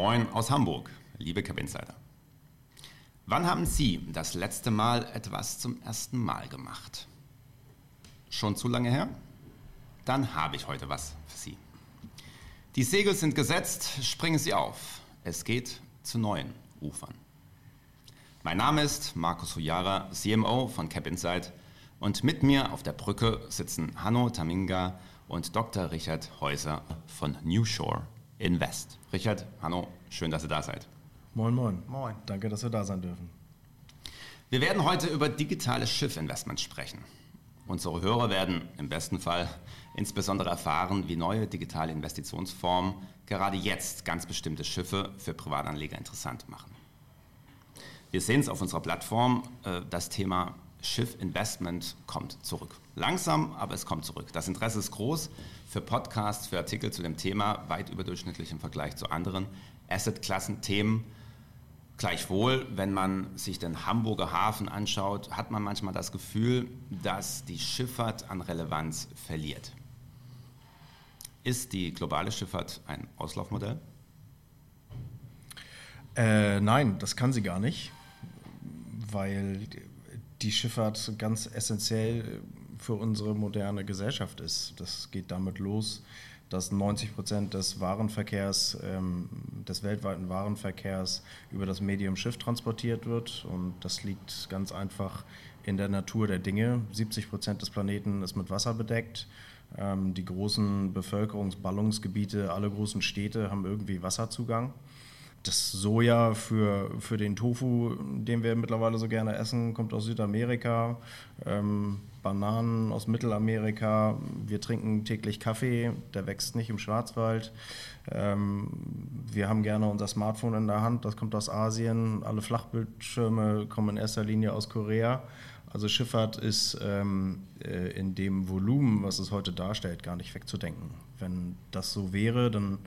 Moin aus Hamburg, liebe Cap Insider. Wann haben Sie das letzte Mal etwas zum ersten Mal gemacht? Schon zu lange her? Dann habe ich heute was für Sie. Die Segel sind gesetzt, springen Sie auf. Es geht zu neuen Ufern. Mein Name ist Markus Hujara, CMO von Cap Insight und mit mir auf der Brücke sitzen Hanno Taminga und Dr. Richard Häuser von New Shore Invest. Richard, Hanno, schön, dass ihr da seid. Moin, moin. Moin. Danke, dass wir da sein dürfen. Wir werden heute über digitale Schiffinvestments sprechen. Unsere Hörer werden im besten Fall insbesondere erfahren, wie neue digitale Investitionsformen gerade jetzt ganz bestimmte Schiffe für Privatanleger interessant machen. Wir sehen es auf unserer Plattform, äh, das Thema Schiffinvestment kommt zurück. Langsam, aber es kommt zurück. Das Interesse ist groß für Podcasts, für Artikel zu dem Thema, weit überdurchschnittlich im Vergleich zu anderen Assetklassen-Themen. Gleichwohl, wenn man sich den Hamburger Hafen anschaut, hat man manchmal das Gefühl, dass die Schifffahrt an Relevanz verliert. Ist die globale Schifffahrt ein Auslaufmodell? Äh, nein, das kann sie gar nicht, weil die Schifffahrt ganz essentiell für unsere moderne Gesellschaft ist. Das geht damit los, dass 90 Prozent des Warenverkehrs, ähm, des weltweiten Warenverkehrs über das Medium Schiff transportiert wird. Und das liegt ganz einfach in der Natur der Dinge. 70 Prozent des Planeten ist mit Wasser bedeckt. Ähm, die großen Bevölkerungsballungsgebiete, alle großen Städte haben irgendwie Wasserzugang das Soja für, für den Tofu, den wir mittlerweile so gerne essen, kommt aus Südamerika. Ähm, Bananen aus Mittelamerika. Wir trinken täglich Kaffee, der wächst nicht im Schwarzwald. Ähm, wir haben gerne unser Smartphone in der Hand, das kommt aus Asien. Alle Flachbildschirme kommen in erster Linie aus Korea. Also Schifffahrt ist ähm, äh, in dem Volumen, was es heute darstellt, gar nicht wegzudenken. Wenn das so wäre, dann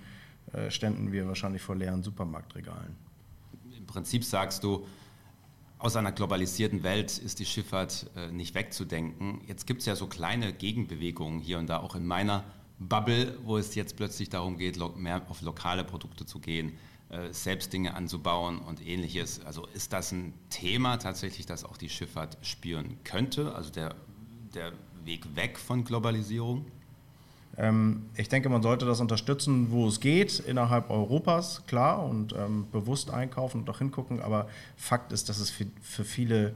ständen wir wahrscheinlich vor leeren Supermarktregalen. Im Prinzip sagst du, aus einer globalisierten Welt ist die Schifffahrt äh, nicht wegzudenken. Jetzt gibt es ja so kleine Gegenbewegungen hier und da, auch in meiner Bubble, wo es jetzt plötzlich darum geht, mehr auf lokale Produkte zu gehen, äh, selbst Dinge anzubauen und ähnliches. Also ist das ein Thema tatsächlich, das auch die Schifffahrt spüren könnte, also der, der Weg weg von Globalisierung? Ähm, ich denke, man sollte das unterstützen, wo es geht, innerhalb Europas, klar, und ähm, bewusst einkaufen und auch hingucken. Aber Fakt ist, dass es für, für, viele,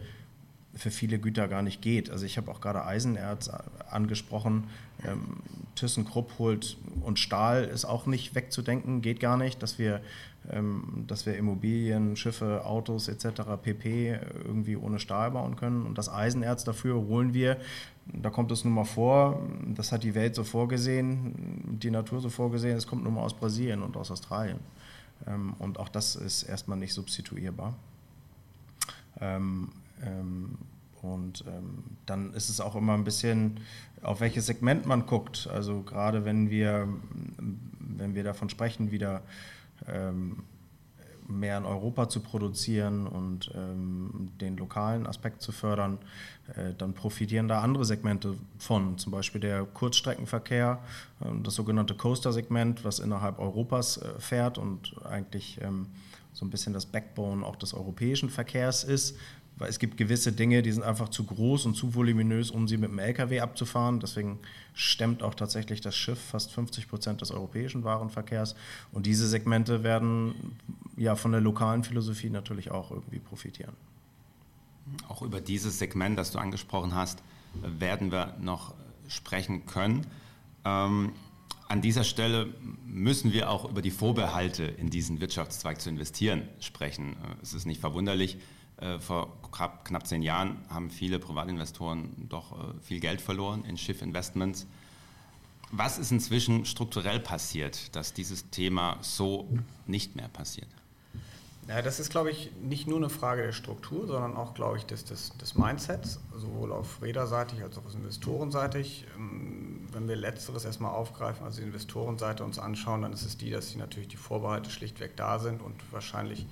für viele Güter gar nicht geht. Also ich habe auch gerade Eisenerz angesprochen. Ähm, ThyssenKrupp holt und Stahl ist auch nicht wegzudenken, geht gar nicht, dass wir, ähm, dass wir Immobilien, Schiffe, Autos etc. pp. irgendwie ohne Stahl bauen können. Und das Eisenerz dafür holen wir da kommt es nun mal vor, das hat die Welt so vorgesehen, die Natur so vorgesehen, es kommt nun mal aus Brasilien und aus Australien. Ähm, und auch das ist erstmal nicht substituierbar. Ähm, ähm, und dann ist es auch immer ein bisschen, auf welches Segment man guckt. Also gerade wenn wir, wenn wir davon sprechen, wieder mehr in Europa zu produzieren und ähm, den lokalen Aspekt zu fördern, äh, dann profitieren da andere Segmente von, zum Beispiel der Kurzstreckenverkehr, äh, das sogenannte Coaster-Segment, was innerhalb Europas äh, fährt und eigentlich ähm, so ein bisschen das Backbone auch des europäischen Verkehrs ist, weil es gibt gewisse Dinge, die sind einfach zu groß und zu voluminös, um sie mit dem LKW abzufahren. Deswegen stemmt auch tatsächlich das Schiff fast 50 Prozent des europäischen Warenverkehrs. Und diese Segmente werden ja von der lokalen Philosophie natürlich auch irgendwie profitieren. Auch über dieses Segment, das du angesprochen hast, werden wir noch sprechen können. Ähm, an dieser Stelle müssen wir auch über die Vorbehalte in diesen Wirtschaftszweig zu investieren sprechen. Es ist nicht verwunderlich, äh, vor knapp zehn Jahren haben viele Privatinvestoren doch äh, viel Geld verloren in Schiffinvestments. Was ist inzwischen strukturell passiert, dass dieses Thema so nicht mehr passiert? Ja, das ist, glaube ich, nicht nur eine Frage der Struktur, sondern auch, glaube ich, des, des, des Mindsets, sowohl auf räderseitig als auch auf investorenseitig. Ähm, wenn wir letzteres erstmal aufgreifen, also die Investorenseite uns anschauen, dann ist es die, dass sie natürlich die Vorbehalte schlichtweg da sind und wahrscheinlich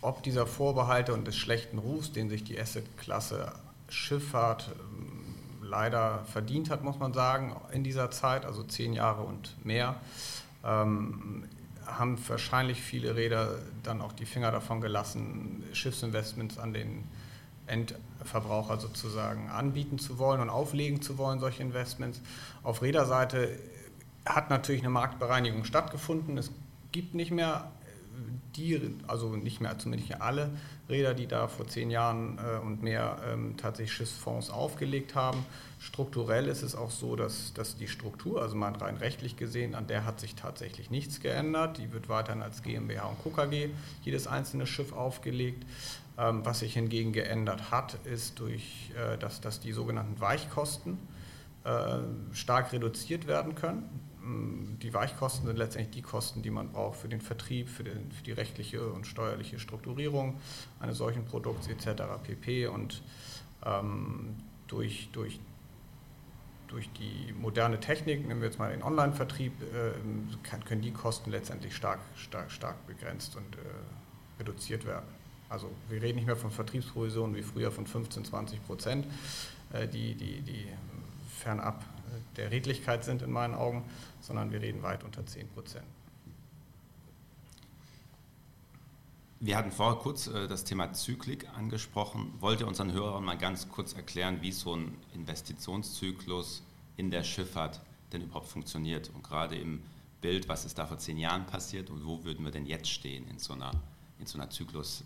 ob dieser Vorbehalte und des schlechten Rufs, den sich die Assetklasse Schifffahrt ähm, leider verdient hat, muss man sagen, in dieser Zeit, also zehn Jahre und mehr, ähm, haben wahrscheinlich viele Räder dann auch die Finger davon gelassen, Schiffsinvestments an den Endverbraucher sozusagen anbieten zu wollen und auflegen zu wollen, solche Investments. Auf Räderseite hat natürlich eine Marktbereinigung stattgefunden. Es gibt nicht mehr die, also nicht mehr, zumindest nicht alle Räder, die da vor zehn Jahren äh, und mehr ähm, tatsächlich Schiffsfonds aufgelegt haben. Strukturell ist es auch so, dass, dass die Struktur, also mal rein rechtlich gesehen, an der hat sich tatsächlich nichts geändert. Die wird weiterhin als GmbH und KKG jedes einzelne Schiff aufgelegt. Ähm, was sich hingegen geändert hat, ist durch, äh, dass, dass die sogenannten Weichkosten äh, stark reduziert werden können. Die Weichkosten sind letztendlich die Kosten, die man braucht für den Vertrieb, für, den, für die rechtliche und steuerliche Strukturierung eines solchen Produkts etc. pp. Und ähm, durch, durch, durch die moderne Technik, nehmen wir jetzt mal den Online-Vertrieb, äh, können die Kosten letztendlich stark, stark, stark begrenzt und äh, reduziert werden. Also wir reden nicht mehr von Vertriebsprovisionen wie früher von 15, 20 Prozent, äh, die, die, die fernab der Redlichkeit sind in meinen Augen, sondern wir reden weit unter 10 Prozent. Wir hatten vorher kurz äh, das Thema Zyklik angesprochen. Wollt ihr unseren Hörern mal ganz kurz erklären, wie so ein Investitionszyklus in der Schifffahrt denn überhaupt funktioniert? Und gerade im Bild, was ist da vor zehn Jahren passiert und wo würden wir denn jetzt stehen in so einer, in so einer Zykluslogik?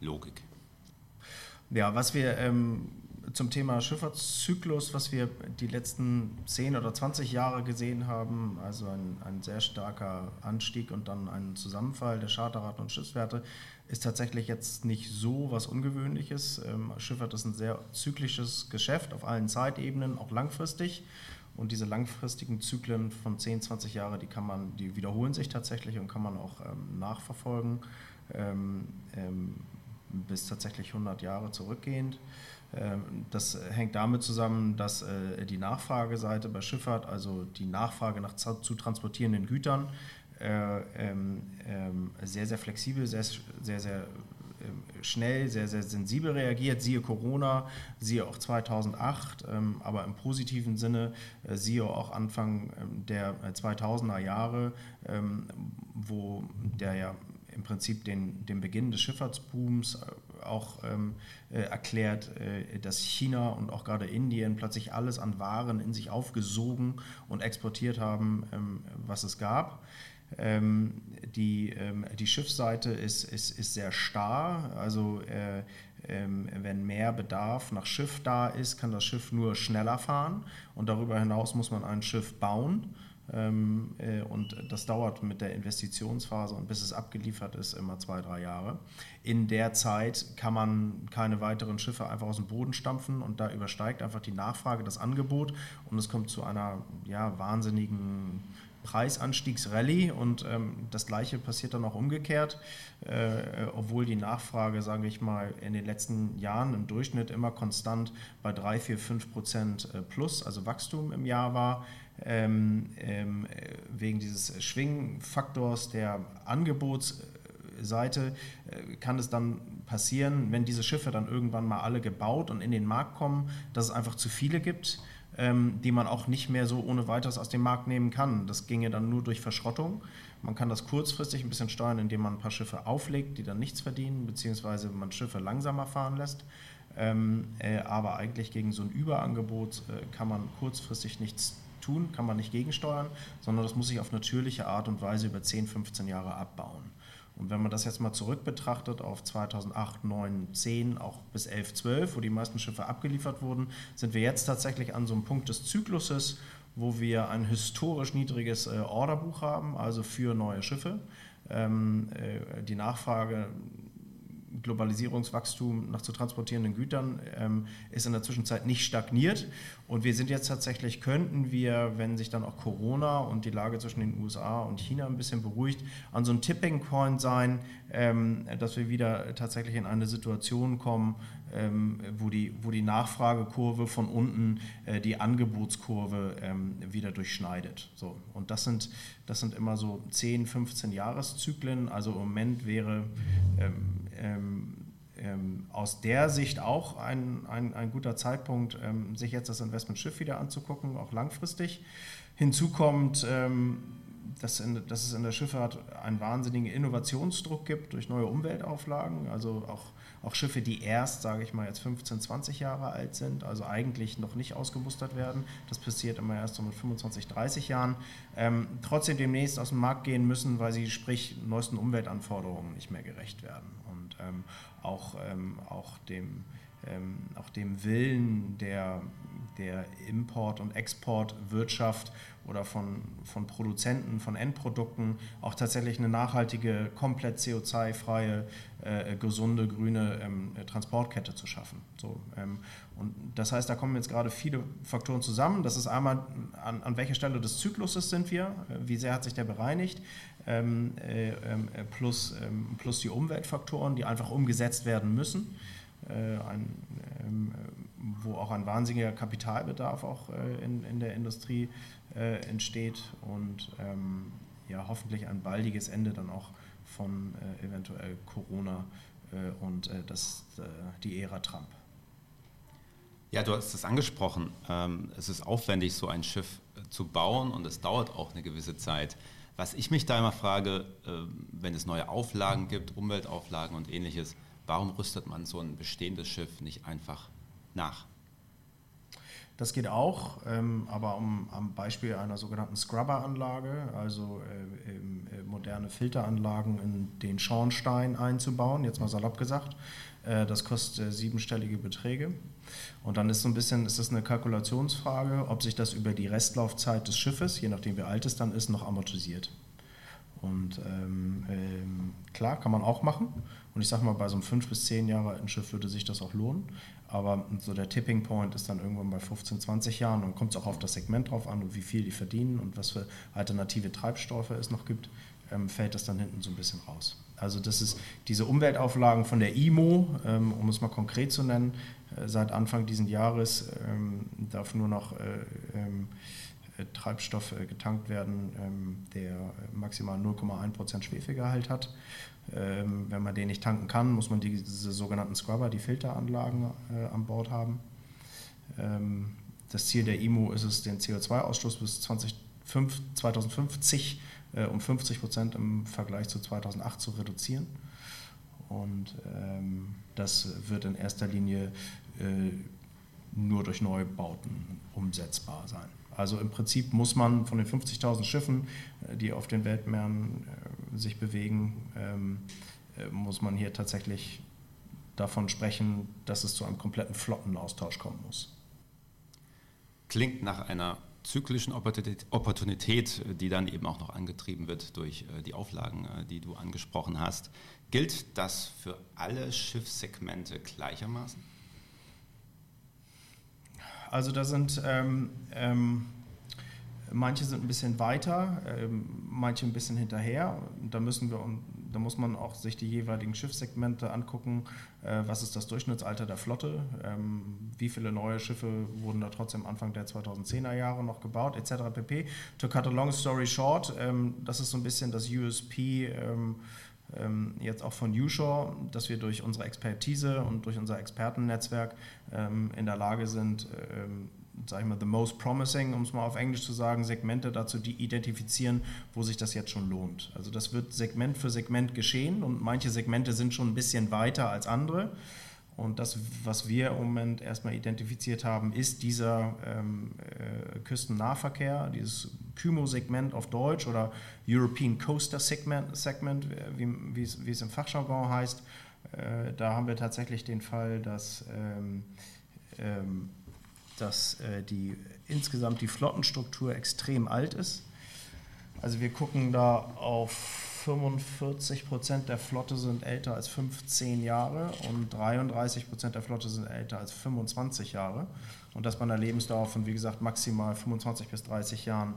Ähm, ja, was wir ähm, zum Thema Schifffahrtszyklus, was wir die letzten 10 oder 20 Jahre gesehen haben, also ein, ein sehr starker Anstieg und dann ein Zusammenfall der Charterraten und Schiffswerte, ist tatsächlich jetzt nicht so was Ungewöhnliches. Ähm, Schifffahrt ist ein sehr zyklisches Geschäft auf allen Zeitebenen, auch langfristig. Und diese langfristigen Zyklen von 10, 20 Jahre, die die wiederholen sich tatsächlich und kann man auch ähm, nachverfolgen, ähm, ähm, bis tatsächlich 100 Jahre zurückgehend. Ähm, das hängt damit zusammen, dass äh, die Nachfrageseite bei Schifffahrt, also die Nachfrage nach zu transportierenden Gütern, äh, ähm, ähm, sehr, sehr flexibel, sehr, sehr, sehr schnell, sehr, sehr sensibel reagiert. Siehe Corona, siehe auch 2008, aber im positiven Sinne, äh, siehe auch Anfang der 2000er Jahre, wo der ja im Prinzip den, den Beginn des Schifffahrtsbooms auch ähm, äh, erklärt, äh, dass China und auch gerade Indien plötzlich alles an Waren in sich aufgesogen und exportiert haben, ähm, was es gab. Ähm, die, ähm, die Schiffsseite ist, ist, ist sehr starr, also äh, ähm, wenn mehr Bedarf nach Schiff da ist, kann das Schiff nur schneller fahren und darüber hinaus muss man ein Schiff bauen. Ähm, äh, und das dauert mit der Investitionsphase und bis es abgeliefert ist immer zwei, drei Jahre. In der Zeit kann man keine weiteren Schiffe einfach aus dem Boden stampfen und da übersteigt einfach die Nachfrage das Angebot und es kommt zu einer ja, wahnsinnigen Preisanstiegsrallye und ähm, das gleiche passiert dann auch umgekehrt, äh, obwohl die Nachfrage, sage ich mal, in den letzten Jahren im Durchschnitt immer konstant bei 3, 4, 5 Prozent äh, plus, also Wachstum im Jahr war, ähm, ähm, wegen dieses Schwingfaktors der Angebotsseite äh, kann es dann passieren, wenn diese Schiffe dann irgendwann mal alle gebaut und in den Markt kommen, dass es einfach zu viele gibt, ähm, die man auch nicht mehr so ohne weiteres aus dem Markt nehmen kann. Das ginge dann nur durch Verschrottung. Man kann das kurzfristig ein bisschen steuern, indem man ein paar Schiffe auflegt, die dann nichts verdienen, beziehungsweise man Schiffe langsamer fahren lässt. Ähm, äh, aber eigentlich gegen so ein Überangebot äh, kann man kurzfristig nichts tun, kann man nicht gegensteuern, sondern das muss sich auf natürliche Art und Weise über 10, 15 Jahre abbauen. Und wenn man das jetzt mal zurück betrachtet auf 2008, 9, 10, auch bis 11, 12, wo die meisten Schiffe abgeliefert wurden, sind wir jetzt tatsächlich an so einem Punkt des Zykluses, wo wir ein historisch niedriges äh, Orderbuch haben, also für neue Schiffe. Ähm, äh, die Nachfrage Globalisierungswachstum nach zu transportierenden Gütern ähm, ist in der Zwischenzeit nicht stagniert. Und wir sind jetzt tatsächlich, könnten wir, wenn sich dann auch Corona und die Lage zwischen den USA und China ein bisschen beruhigt, an so einem Tipping Point sein, ähm, dass wir wieder tatsächlich in eine Situation kommen, ähm, wo, die, wo die Nachfragekurve von unten äh, die Angebotskurve ähm, wieder durchschneidet. So, und das sind, das sind immer so 10, 15 Jahreszyklen. Also im Moment wäre ähm, aus der Sicht auch ein, ein, ein guter Zeitpunkt, sich jetzt das Investment Schiff wieder anzugucken, auch langfristig. Hinzu kommt, dass, in, dass es in der Schifffahrt einen wahnsinnigen Innovationsdruck gibt durch neue Umweltauflagen, also auch, auch Schiffe, die erst, sage ich mal, jetzt 15, 20 Jahre alt sind, also eigentlich noch nicht ausgemustert werden. Das passiert immer erst so mit 25, 30 Jahren. Ähm, trotzdem demnächst aus dem Markt gehen müssen, weil sie sprich neuesten Umweltanforderungen nicht mehr gerecht werden ähm, auch, ähm, auch dem ähm, auch dem Willen der, der Import- und Exportwirtschaft oder von, von Produzenten, von Endprodukten auch tatsächlich eine nachhaltige, komplett CO2-freie, äh, gesunde, grüne ähm, Transportkette zu schaffen. So, ähm, und das heißt, da kommen jetzt gerade viele Faktoren zusammen. Das ist einmal, an, an welcher Stelle des Zykluses sind wir, wie sehr hat sich der bereinigt, äh, äh, plus, ähm, plus die Umweltfaktoren, die einfach umgesetzt werden müssen. Äh, ein, ähm, wo auch ein wahnsinniger Kapitalbedarf auch äh, in, in der Industrie äh, entsteht und ähm, ja, hoffentlich ein baldiges Ende dann auch von eventuell Corona und das, die Ära Trump. Ja, du hast es angesprochen. Ähm, es ist aufwendig, so ein Schiff zu bauen und es dauert auch eine gewisse Zeit. Was ich mich da immer frage, wenn es neue Auflagen gibt, Umweltauflagen und ähnliches, Warum rüstet man so ein bestehendes Schiff nicht einfach nach? Das geht auch, ähm, aber um, am Beispiel einer sogenannten Scrubber-Anlage, also äh, äh, moderne Filteranlagen in den Schornstein einzubauen, jetzt mal salopp gesagt, äh, das kostet äh, siebenstellige Beträge. Und dann ist so ein bisschen, ist das eine Kalkulationsfrage, ob sich das über die Restlaufzeit des Schiffes, je nachdem wie alt es dann ist, noch amortisiert. Und ähm, ähm, klar, kann man auch machen. Und ich sage mal, bei so einem fünf bis zehn Jahre alten Schiff würde sich das auch lohnen. Aber so der Tipping Point ist dann irgendwann bei 15, 20 Jahren. Und kommt es auch auf das Segment drauf an und wie viel die verdienen und was für alternative Treibstoffe es noch gibt, ähm, fällt das dann hinten so ein bisschen raus. Also das ist diese Umweltauflagen von der IMO, ähm, um es mal konkret zu nennen, äh, seit Anfang dieses Jahres ähm, darf nur noch äh, ähm, äh, Treibstoff getankt werden, der maximal 0,1% Schwefelgehalt hat. Wenn man den nicht tanken kann, muss man diese sogenannten Scrubber, die Filteranlagen an Bord haben. Das Ziel der IMO ist es, den CO2-Ausstoß bis 2050 um 50 Prozent im Vergleich zu 2008 zu reduzieren. Und das wird in erster Linie nur durch Neubauten umsetzbar sein. Also im Prinzip muss man von den 50.000 Schiffen, äh, die auf den Weltmeeren äh, sich bewegen, ähm, äh, muss man hier tatsächlich davon sprechen, dass es zu einem kompletten Flottenaustausch kommen muss. Klingt nach einer zyklischen Opportunität, die dann eben auch noch angetrieben wird durch die Auflagen, die du angesprochen hast. Gilt das für alle Schiffssegmente gleichermaßen? Also da sind ähm, ähm, manche sind ein bisschen weiter, ähm, manche ein bisschen hinterher. Da müssen wir da muss man auch sich die jeweiligen Schiffssegmente angucken. Äh, was ist das Durchschnittsalter der Flotte? Ähm, wie viele neue Schiffe wurden da trotzdem Anfang der 2010er Jahre noch gebaut, etc. pp. To cut a long story short, ähm, das ist so ein bisschen das USP jetzt auch von UShore, dass wir durch unsere Expertise und durch unser Expertennetzwerk in der Lage sind, sag ich mal, the most promising, um es mal auf Englisch zu sagen, Segmente dazu die identifizieren, wo sich das jetzt schon lohnt. Also das wird Segment für Segment geschehen und manche Segmente sind schon ein bisschen weiter als andere. Und das, was wir im Moment erstmal identifiziert haben, ist dieser ähm, äh, Küstennahverkehr, dieses Kymo-Segment auf Deutsch oder European Coaster Segment, Segment es, wie es im Fachjargon heißt. Äh, da haben wir tatsächlich den Fall, dass, ähm, ähm, dass äh, die, insgesamt die Flottenstruktur extrem alt ist. Also wir gucken da auf 45 Prozent der Flotte sind älter als 15 Jahre und 33 Prozent der Flotte sind älter als 25 Jahre. Und das bei einer Lebensdauer von, wie gesagt, maximal 25 bis 30 Jahren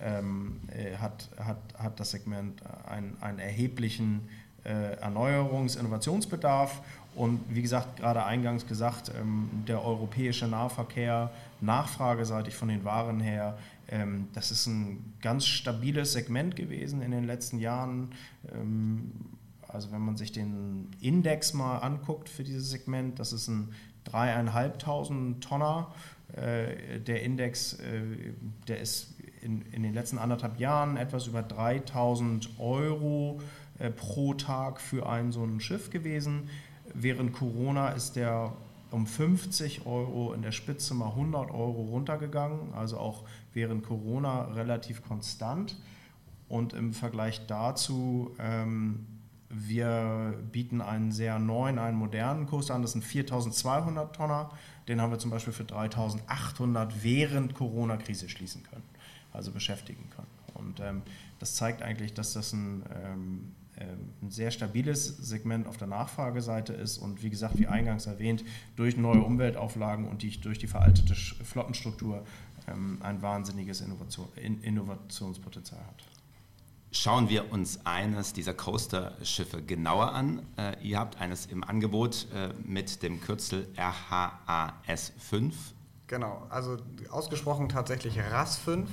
ähm, äh, hat, hat, hat das Segment einen, einen erheblichen Erneuerungs-, Innovationsbedarf. Und wie gesagt, gerade eingangs gesagt, ähm, der europäische Nahverkehr, nachfrageseitig von den Waren her, ähm, das ist ein ganz stabiles Segment gewesen in den letzten Jahren. Ähm, also wenn man sich den Index mal anguckt für dieses Segment, das ist ein dreieinhalbtausend Tonner. Äh, der Index, äh, der ist in, in den letzten anderthalb Jahren etwas über 3000 Euro äh, pro Tag für ein so ein Schiff gewesen. Während Corona ist der um 50 Euro in der Spitze mal 100 Euro runtergegangen, also auch während Corona relativ konstant. Und im Vergleich dazu, ähm, wir bieten einen sehr neuen, einen modernen Coaster an, das sind 4200 Tonner. Den haben wir zum Beispiel für 3800 während Corona-Krise schließen können, also beschäftigen können. Und ähm, das zeigt eigentlich, dass das ein, ähm, ein sehr stabiles Segment auf der Nachfrageseite ist und wie gesagt, wie eingangs erwähnt, durch neue Umweltauflagen und die, durch die veraltete Flottenstruktur ähm, ein wahnsinniges Innovation, Innovationspotenzial hat. Schauen wir uns eines dieser Coaster-Schiffe genauer an. Äh, ihr habt eines im Angebot äh, mit dem Kürzel RHAS5. Genau, also ausgesprochen tatsächlich RAS5.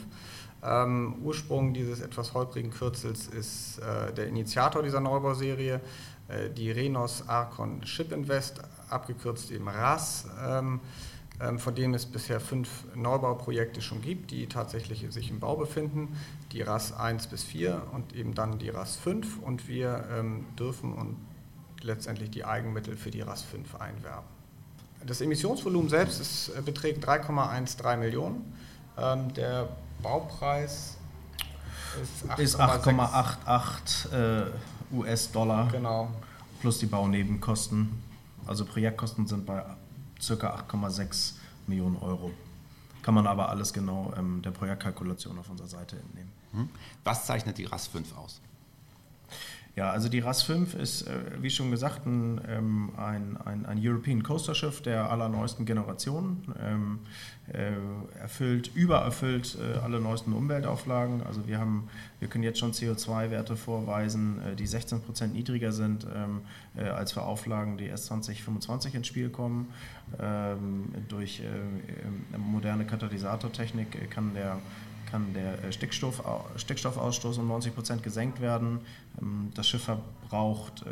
Ähm, Ursprung dieses etwas holprigen Kürzels ist äh, der Initiator dieser Neubauserie, äh, die Renos Arcon Ship Invest, abgekürzt eben RAS. Ähm, ähm, von denen es bisher fünf Neubauprojekte schon gibt, die tatsächlich sich im Bau befinden, die RAS 1 bis 4 und eben dann die RAS 5 und wir ähm, dürfen und letztendlich die Eigenmittel für die RAS 5 einwerben. Das Emissionsvolumen selbst ist, äh, beträgt 3,13 Millionen. Ähm, der Baupreis ist 8,88 äh, US-Dollar genau. plus die Baunebenkosten. Also Projektkosten sind bei ca. 8,6 Millionen Euro. Kann man aber alles genau ähm, der Projektkalkulation auf unserer Seite entnehmen. Hm? Was zeichnet die RAS 5 aus? Ja, also die RAS 5 ist, äh, wie schon gesagt, ein, ähm, ein, ein, ein, European Coaster Schiff der allerneuesten Generation. Ähm, äh, erfüllt, übererfüllt äh, alle neuesten Umweltauflagen. Also wir haben, wir können jetzt schon CO2-Werte vorweisen, die 16 Prozent niedriger sind ähm, äh, als für Auflagen, die erst 2025 ins Spiel kommen. Durch moderne Katalysatortechnik kann der kann der äh, Stickstoff, Stickstoffausstoß um 90 Prozent gesenkt werden. Ähm, das Schiff verbraucht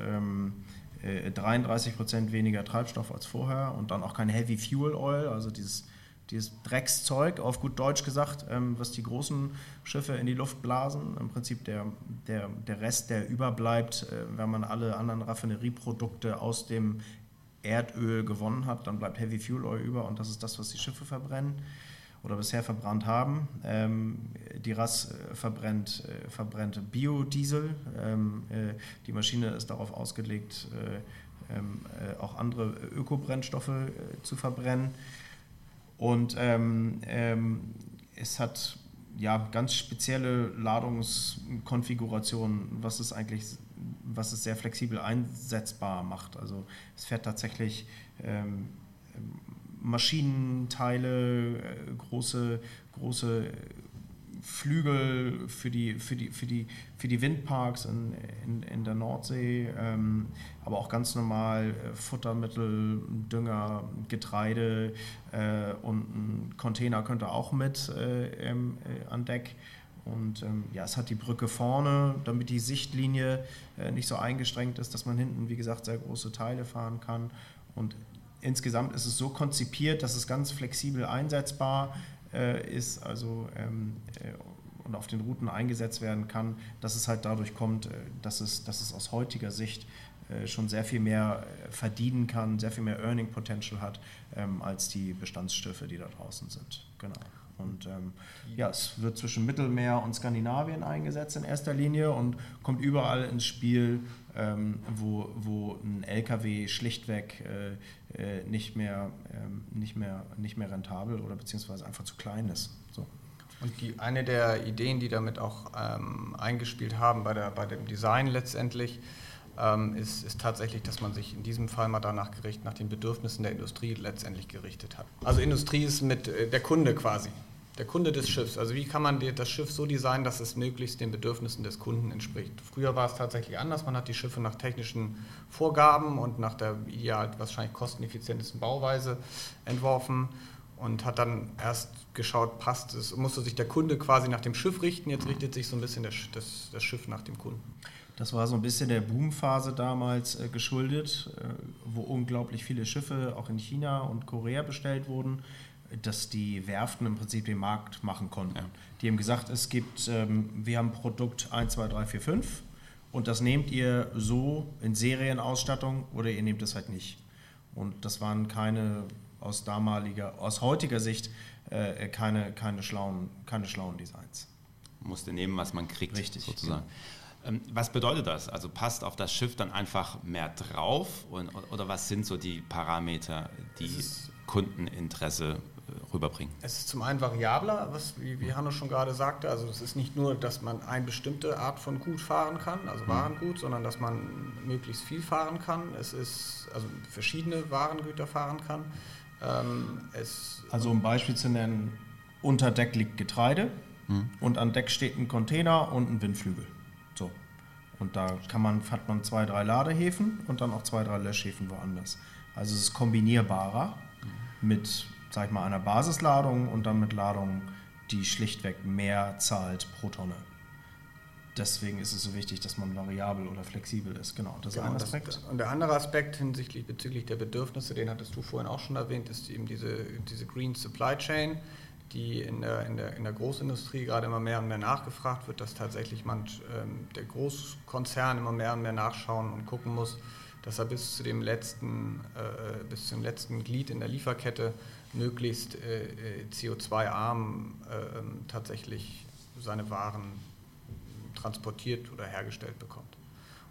33 Prozent weniger Treibstoff als vorher und dann auch kein Heavy Fuel Oil, also dieses dieses Dreckszeug, auf gut Deutsch gesagt, ähm, was die großen Schiffe in die Luft blasen. Im Prinzip der, der, der Rest, der überbleibt, äh, wenn man alle anderen Raffinerieprodukte aus dem Erdöl gewonnen hat, dann bleibt Heavy Fuel Oil über und das ist das, was die Schiffe verbrennen oder bisher verbrannt haben. Ähm, die RAS äh, verbrennt, äh, verbrennt Biodiesel. Ähm, äh, die Maschine ist darauf ausgelegt, äh, ähm, äh, auch andere Ökobrennstoffe äh, zu verbrennen. Und ähm, ähm, es hat ja ganz spezielle Ladungskonfigurationen, was es eigentlich, was es sehr flexibel einsetzbar macht. Also es fährt tatsächlich ähm, Maschinenteile, äh, große, große Flügel für die, für die, für die, für die Windparks in, in, in der Nordsee, ähm, aber auch ganz normal äh, Futtermittel, Dünger, Getreide äh, und ein Container könnte auch mit äh, äh, an Deck. Und ähm, ja, es hat die Brücke vorne, damit die Sichtlinie äh, nicht so eingestrengt ist, dass man hinten, wie gesagt, sehr große Teile fahren kann. Und insgesamt ist es so konzipiert, dass es ganz flexibel einsetzbar äh, ist also, ähm, äh, und auf den Routen eingesetzt werden kann, dass es halt dadurch kommt, äh, dass, es, dass es aus heutiger Sicht äh, schon sehr viel mehr äh, verdienen kann, sehr viel mehr Earning Potential hat, ähm, als die Bestandsschiffe, die da draußen sind. Genau. Und ähm, ja, es wird zwischen Mittelmeer und Skandinavien eingesetzt in erster Linie und kommt überall ins Spiel, ähm, wo, wo ein LKW schlichtweg äh, äh, nicht, mehr, ähm, nicht, mehr, nicht mehr rentabel oder beziehungsweise einfach zu klein ist. So. Und die, eine der Ideen, die damit auch ähm, eingespielt haben bei, der, bei dem Design letztendlich, ähm, ist, ist, tatsächlich, dass man sich in diesem Fall mal danach gerichtet, nach den Bedürfnissen der Industrie letztendlich gerichtet hat. Also Industrie ist mit äh, der Kunde quasi der Kunde des Schiffs. Also wie kann man das Schiff so designen, dass es möglichst den Bedürfnissen des Kunden entspricht. Früher war es tatsächlich anders. Man hat die Schiffe nach technischen Vorgaben und nach der ideal wahrscheinlich kosteneffizientesten Bauweise entworfen und hat dann erst geschaut, passt es, musste sich der Kunde quasi nach dem Schiff richten. Jetzt richtet sich so ein bisschen das, das, das Schiff nach dem Kunden. Das war so ein bisschen der Boomphase damals äh, geschuldet, äh, wo unglaublich viele Schiffe auch in China und Korea bestellt wurden dass die Werften im Prinzip den Markt machen konnten. Ja. Die haben gesagt, es gibt, ähm, wir haben Produkt 1, 2, 3, 4, 5 und das nehmt ihr so in Serienausstattung oder ihr nehmt es halt nicht. Und das waren keine aus damaliger, aus heutiger Sicht äh, keine, keine, schlauen, keine schlauen Designs. Musste nehmen, was man kriegt, Richtig, sozusagen. Genau. Was bedeutet das? Also passt auf das Schiff dann einfach mehr drauf und, oder was sind so die Parameter, die Kundeninteresse rüberbringen? Es ist zum einen variabler, was, wie, wie Hanno schon gerade sagte. Also es ist nicht nur, dass man eine bestimmte Art von Gut fahren kann, also mhm. Warengut, sondern dass man möglichst viel fahren kann. Es ist also verschiedene Warengüter fahren kann. Ähm, also um Beispiel zu nennen, unter Deck liegt Getreide mhm. und an Deck steht ein Container und ein Windflügel. So. Und da kann man, hat man zwei, drei Ladehäfen und dann auch zwei, drei Löschhäfen woanders. Also es ist kombinierbarer mhm. mit, sag ich mal, einer Basisladung und dann mit Ladungen, die schlichtweg mehr zahlt pro Tonne deswegen ist es so wichtig, dass man variabel oder flexibel ist. Genau, das ist genau, ein Aspekt. Das, und der andere Aspekt hinsichtlich bezüglich der Bedürfnisse, den hattest du vorhin auch schon erwähnt, ist eben diese, diese Green Supply Chain, die in der, in, der, in der Großindustrie gerade immer mehr und mehr nachgefragt wird, dass tatsächlich man, ähm, der Großkonzern immer mehr und mehr nachschauen und gucken muss, dass er bis zu dem letzten, äh, bis zum letzten Glied in der Lieferkette möglichst äh, äh CO2-arm äh, ähm, tatsächlich seine Waren transportiert oder hergestellt bekommt.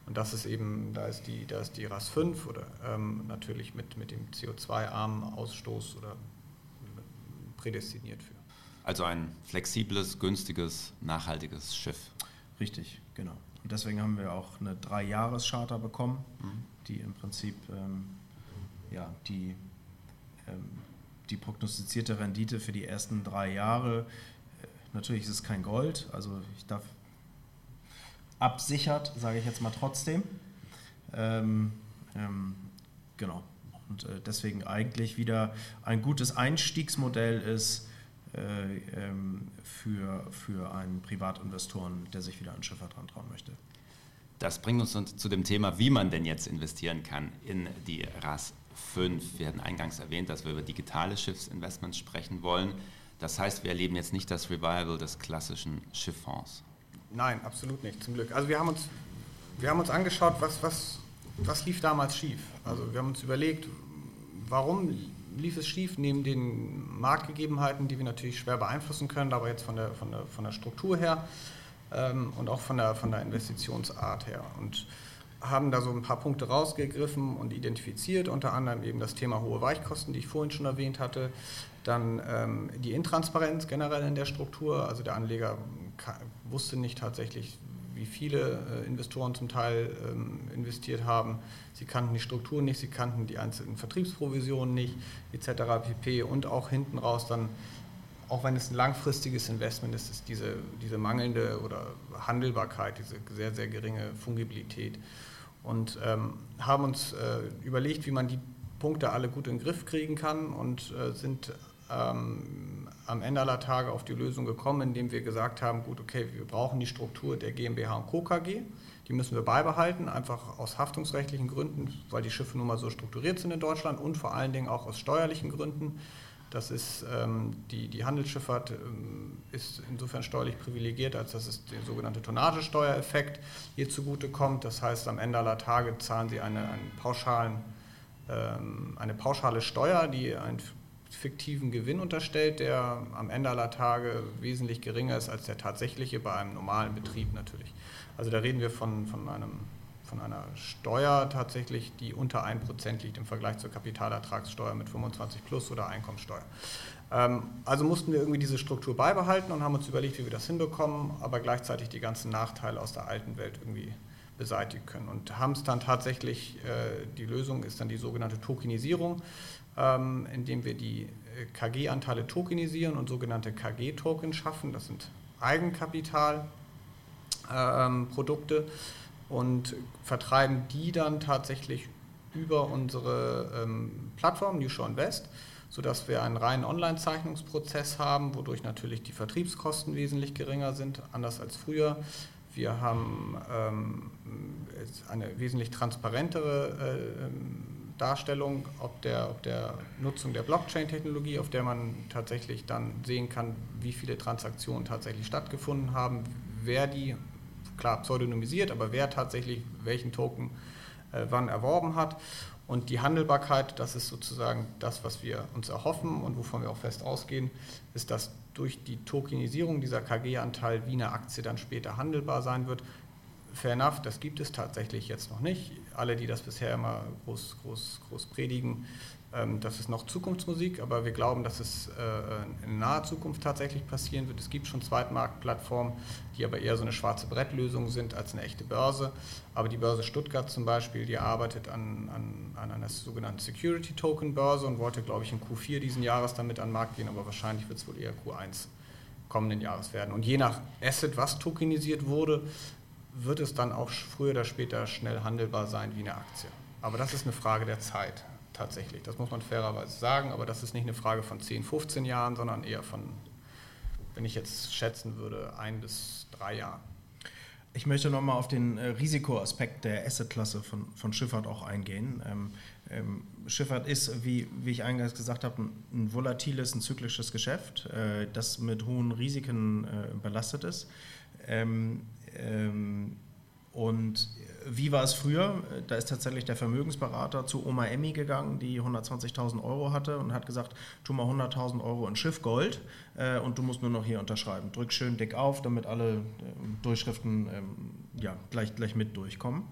Und das ist eben, da ist die, da ist die RAS 5 oder ähm, natürlich mit, mit dem CO2-armen Ausstoß oder prädestiniert für. Also ein flexibles, günstiges, nachhaltiges Schiff. Richtig, genau. Und deswegen haben wir auch eine Drei-Jahres-Charter bekommen, mhm. die im Prinzip ähm, ja, die, ähm, die prognostizierte Rendite für die ersten drei Jahre, äh, natürlich ist es kein Gold, also ich darf absichert, sage ich jetzt mal trotzdem. Ähm, ähm, genau. Und äh, deswegen eigentlich wieder ein gutes Einstiegsmodell ist äh, ähm, für, für einen Privatinvestoren, der sich wieder an Schifffahrt trauen möchte. Das bringt uns zu dem Thema, wie man denn jetzt investieren kann in die RAS 5. Wir hatten eingangs erwähnt, dass wir über digitale Schiffsinvestments sprechen wollen. Das heißt, wir erleben jetzt nicht das Revival des klassischen Schifffonds. Nein, absolut nicht, zum Glück. Also wir haben uns, wir haben uns angeschaut, was, was, was lief damals schief. Also wir haben uns überlegt, warum lief es schief, neben den Marktgegebenheiten, die wir natürlich schwer beeinflussen können, aber jetzt von der, von der, von der Struktur her ähm, und auch von der, von der Investitionsart her. Und haben da so ein paar Punkte rausgegriffen und identifiziert, unter anderem eben das Thema hohe Weichkosten, die ich vorhin schon erwähnt hatte, dann ähm, die Intransparenz generell in der Struktur, also der Anleger wusste nicht tatsächlich, wie viele äh, Investoren zum Teil ähm, investiert haben. Sie kannten die Strukturen nicht, sie kannten die einzelnen Vertriebsprovisionen nicht, etc. pp. Und auch hinten raus dann, auch wenn es ein langfristiges Investment ist, ist diese, diese mangelnde oder Handelbarkeit, diese sehr, sehr geringe Fungibilität. Und ähm, haben uns äh, überlegt, wie man die Punkte alle gut in den Griff kriegen kann und äh, sind ähm, am Ende aller Tage auf die Lösung gekommen, indem wir gesagt haben, gut, okay, wir brauchen die Struktur der GmbH und Co. KG. Die müssen wir beibehalten, einfach aus haftungsrechtlichen Gründen, weil die Schiffe nun mal so strukturiert sind in Deutschland und vor allen Dingen auch aus steuerlichen Gründen. Das ist ähm, die, die Handelsschifffahrt ähm, ist insofern steuerlich privilegiert, als dass es der sogenannte Tonnagesteuereffekt hier zugute kommt. Das heißt, am Ende aller Tage zahlen sie eine, einen pauschalen, ähm, eine pauschale Steuer, die ein fiktiven Gewinn unterstellt, der am Ende aller Tage wesentlich geringer ist als der tatsächliche bei einem normalen Betrieb natürlich. Also da reden wir von, von, einem, von einer Steuer tatsächlich, die unter 1% liegt im Vergleich zur Kapitalertragssteuer mit 25 plus oder Einkommensteuer. Ähm, also mussten wir irgendwie diese Struktur beibehalten und haben uns überlegt, wie wir das hinbekommen, aber gleichzeitig die ganzen Nachteile aus der alten Welt irgendwie beseitigen können. Und haben es dann tatsächlich, äh, die Lösung ist dann die sogenannte Tokenisierung ähm, indem wir die äh, KG-Anteile tokenisieren und sogenannte KG-Token schaffen. Das sind Eigenkapitalprodukte ähm, und vertreiben die dann tatsächlich über unsere ähm, Plattform New Show Invest, sodass wir einen reinen Online-Zeichnungsprozess haben, wodurch natürlich die Vertriebskosten wesentlich geringer sind, anders als früher. Wir haben ähm, eine wesentlich transparentere äh, Darstellung, ob der, ob der Nutzung der Blockchain-Technologie, auf der man tatsächlich dann sehen kann, wie viele Transaktionen tatsächlich stattgefunden haben, wer die, klar pseudonymisiert, aber wer tatsächlich welchen Token äh, wann erworben hat. Und die Handelbarkeit, das ist sozusagen das, was wir uns erhoffen und wovon wir auch fest ausgehen, ist, dass durch die Tokenisierung dieser KG-Anteil wie eine Aktie dann später handelbar sein wird. Fair enough, das gibt es tatsächlich jetzt noch nicht. Alle, die das bisher immer groß, groß, groß predigen, das ist noch Zukunftsmusik, aber wir glauben, dass es äh, in naher Zukunft tatsächlich passieren wird. Es gibt schon Zweitmarktplattformen, die aber eher so eine schwarze Brettlösung sind als eine echte Börse. Aber die Börse Stuttgart zum Beispiel, die arbeitet an, an, an einer sogenannten Security Token Börse und wollte, glaube ich, in Q4 diesen Jahres damit an den Markt gehen, aber wahrscheinlich wird es wohl eher Q1 kommenden Jahres werden. Und je nach Asset, was tokenisiert wurde, wird es dann auch früher oder später schnell handelbar sein wie eine Aktie. Aber das ist eine Frage der Zeit tatsächlich. Das muss man fairerweise sagen, aber das ist nicht eine Frage von 10, 15 Jahren, sondern eher von, wenn ich jetzt schätzen würde, ein bis drei Jahren. Ich möchte nochmal auf den äh, Risikoaspekt der Assetklasse von, von Schifffahrt auch eingehen. Ähm, ähm, Schifffahrt ist, wie, wie ich eingangs gesagt habe, ein, ein volatiles, ein zyklisches Geschäft, äh, das mit hohen Risiken äh, belastet ist. Ähm, ähm und wie war es früher? Da ist tatsächlich der Vermögensberater zu Oma Emmy gegangen, die 120.000 Euro hatte und hat gesagt, tu mal 100.000 Euro in Schiffgold äh, und du musst nur noch hier unterschreiben. Drück schön dick auf, damit alle äh, Durchschriften ähm, ja, gleich, gleich mit durchkommen.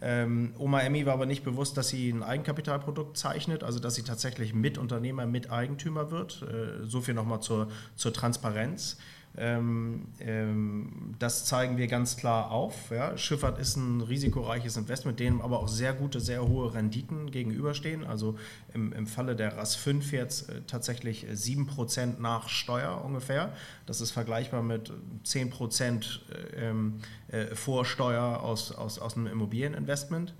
Ähm, Oma Emmy war aber nicht bewusst, dass sie ein Eigenkapitalprodukt zeichnet, also dass sie tatsächlich Mitunternehmer, Miteigentümer wird. Äh, so viel nochmal zur, zur Transparenz. Ähm, ähm, das zeigen wir ganz klar auf. Ja. Schifffahrt ist ein risikoreiches Investment, dem aber auch sehr gute, sehr hohe Renditen gegenüberstehen. Also im, im Falle der RAS 5 jetzt äh, tatsächlich 7% nach Steuer ungefähr. Das ist vergleichbar mit 10% äh, ähm, äh, Vorsteuer aus, aus, aus einem Immobilieninvestment.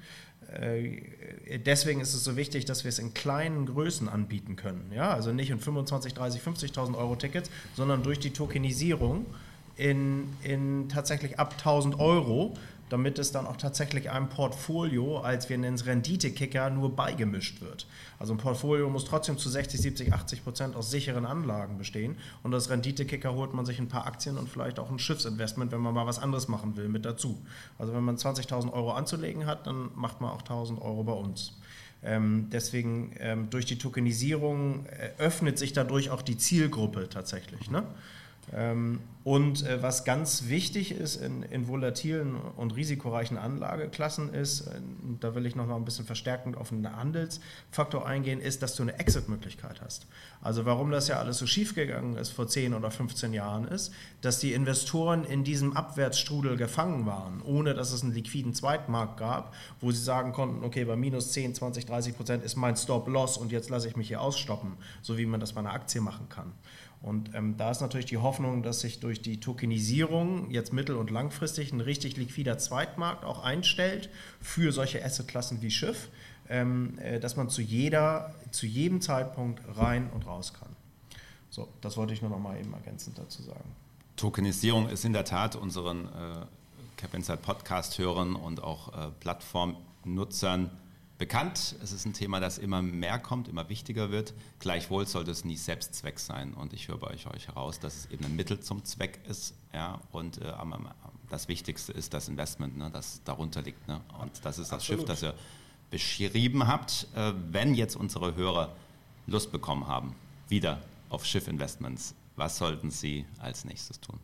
Äh, deswegen ist es so wichtig, dass wir es in kleinen Größen anbieten können. Ja? Also nicht in 25, 30, 50.000 Euro Tickets, sondern durch die Tokenisierung in, in tatsächlich ab 1000 Euro damit es dann auch tatsächlich einem Portfolio, als wir nennen es Renditekicker, nur beigemischt wird. Also ein Portfolio muss trotzdem zu 60, 70, 80 Prozent aus sicheren Anlagen bestehen und als Renditekicker holt man sich ein paar Aktien und vielleicht auch ein Schiffsinvestment, wenn man mal was anderes machen will, mit dazu. Also wenn man 20.000 Euro anzulegen hat, dann macht man auch 1.000 Euro bei uns. Ähm, deswegen ähm, durch die Tokenisierung äh, öffnet sich dadurch auch die Zielgruppe tatsächlich. Ne? Ähm, und äh, was ganz wichtig ist in, in, volatilen und risikoreichen Anlageklassen ist, äh, da will ich noch mal ein bisschen verstärkend auf einen Handelsfaktor eingehen, ist, dass du eine Exit-Möglichkeit hast. Also warum das ja alles so schief gegangen ist vor 10 oder 15 Jahren ist, dass die Investoren in diesem Abwärtsstrudel gefangen waren, ohne dass es einen liquiden Zweitmarkt gab, wo sie sagen konnten, okay, bei minus 10, 20, 30 Prozent ist mein Stop-Loss und jetzt lasse ich mich hier ausstoppen, so wie man das bei einer Aktie machen kann. Und ähm, da ist natürlich die Hoffnung, dass sich durch die Tokenisierung jetzt mittel- und langfristig ein richtig liquider Zweitmarkt auch einstellt für solche Assetklassen wie Schiff, ähm, äh, dass man zu, jeder, zu jedem Zeitpunkt rein und raus kann. So, das wollte ich nur noch mal eben ergänzend dazu sagen. Tokenisierung ist in der Tat unseren äh, Cap Insight Podcast-Hörern und auch äh, Plattformnutzern bekannt. Es ist ein Thema, das immer mehr kommt, immer wichtiger wird. Gleichwohl sollte es nie Selbstzweck sein. Und ich höre bei euch, euch heraus, dass es eben ein Mittel zum Zweck ist. Ja? Und äh, das Wichtigste ist das Investment, ne, das darunter liegt. Ne? Und das ist das Absolut. Schiff, das ihr beschrieben habt. Äh, wenn jetzt unsere Hörer Lust bekommen haben, wieder auf Schiffinvestments, was sollten sie als nächstes tun?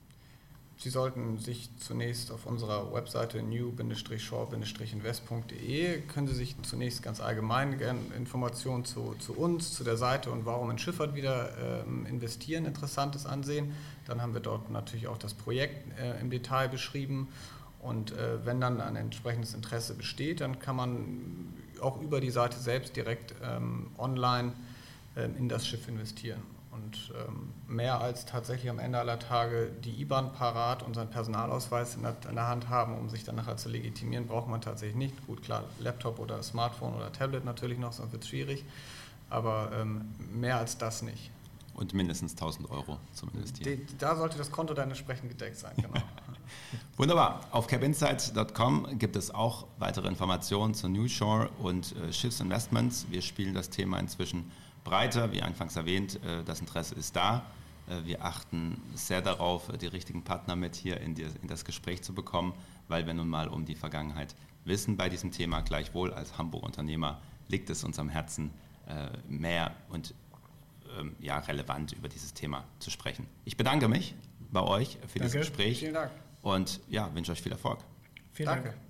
Sie sollten sich zunächst auf unserer Webseite new-shore-invest.de können Sie sich zunächst ganz allgemein Informationen zu, zu, uns, zu der Seite und warum in Schifffahrt wieder ähm, investieren Interessantes ansehen. Dann haben wir dort natürlich auch das Projekt äh, im Detail beschrieben und äh, wenn dann ein entsprechendes Interesse besteht, dann kann man auch über die Seite selbst direkt ähm, online ähm, in das Schiff investieren. Und ähm, mehr als tatsächlich am Ende aller Tage die IBAN parat und seinen Personalausweis in der, in der, Hand haben, um sich dann nachher zu legitimieren, braucht man tatsächlich nicht. Gut, klar, Laptop oder Smartphone oder Tablet natürlich noch, sonst wird es schwierig. Aber ähm, mehr als das nicht. Und mindestens 1000 Euro zum Investieren. da sollte das Konto dann entsprechend gedeckt sein, genau. Wunderbar. Auf capinsights.com gibt es auch weitere Informationen zu New Shore und äh, Schiffsinvestments. Wir spielen das Thema inzwischen breiter. Wie anfangs erwähnt, äh, das Interesse ist da. Äh, wir achten sehr darauf, die richtigen Partner mit hier in, die, in das Gespräch zu bekommen, weil wir nun mal um die Vergangenheit wissen bei diesem Thema. Gleichwohl als Hamburg-Unternehmer liegt es uns am Herzen, äh, mehr und ähm, ja, relevant über dieses Thema zu sprechen. Ich bedanke mich bei euch für Danke. dieses Gespräch. Vielen Dank. Und ja, wünsche euch viel Erfolg. Vielen Danke. Dank.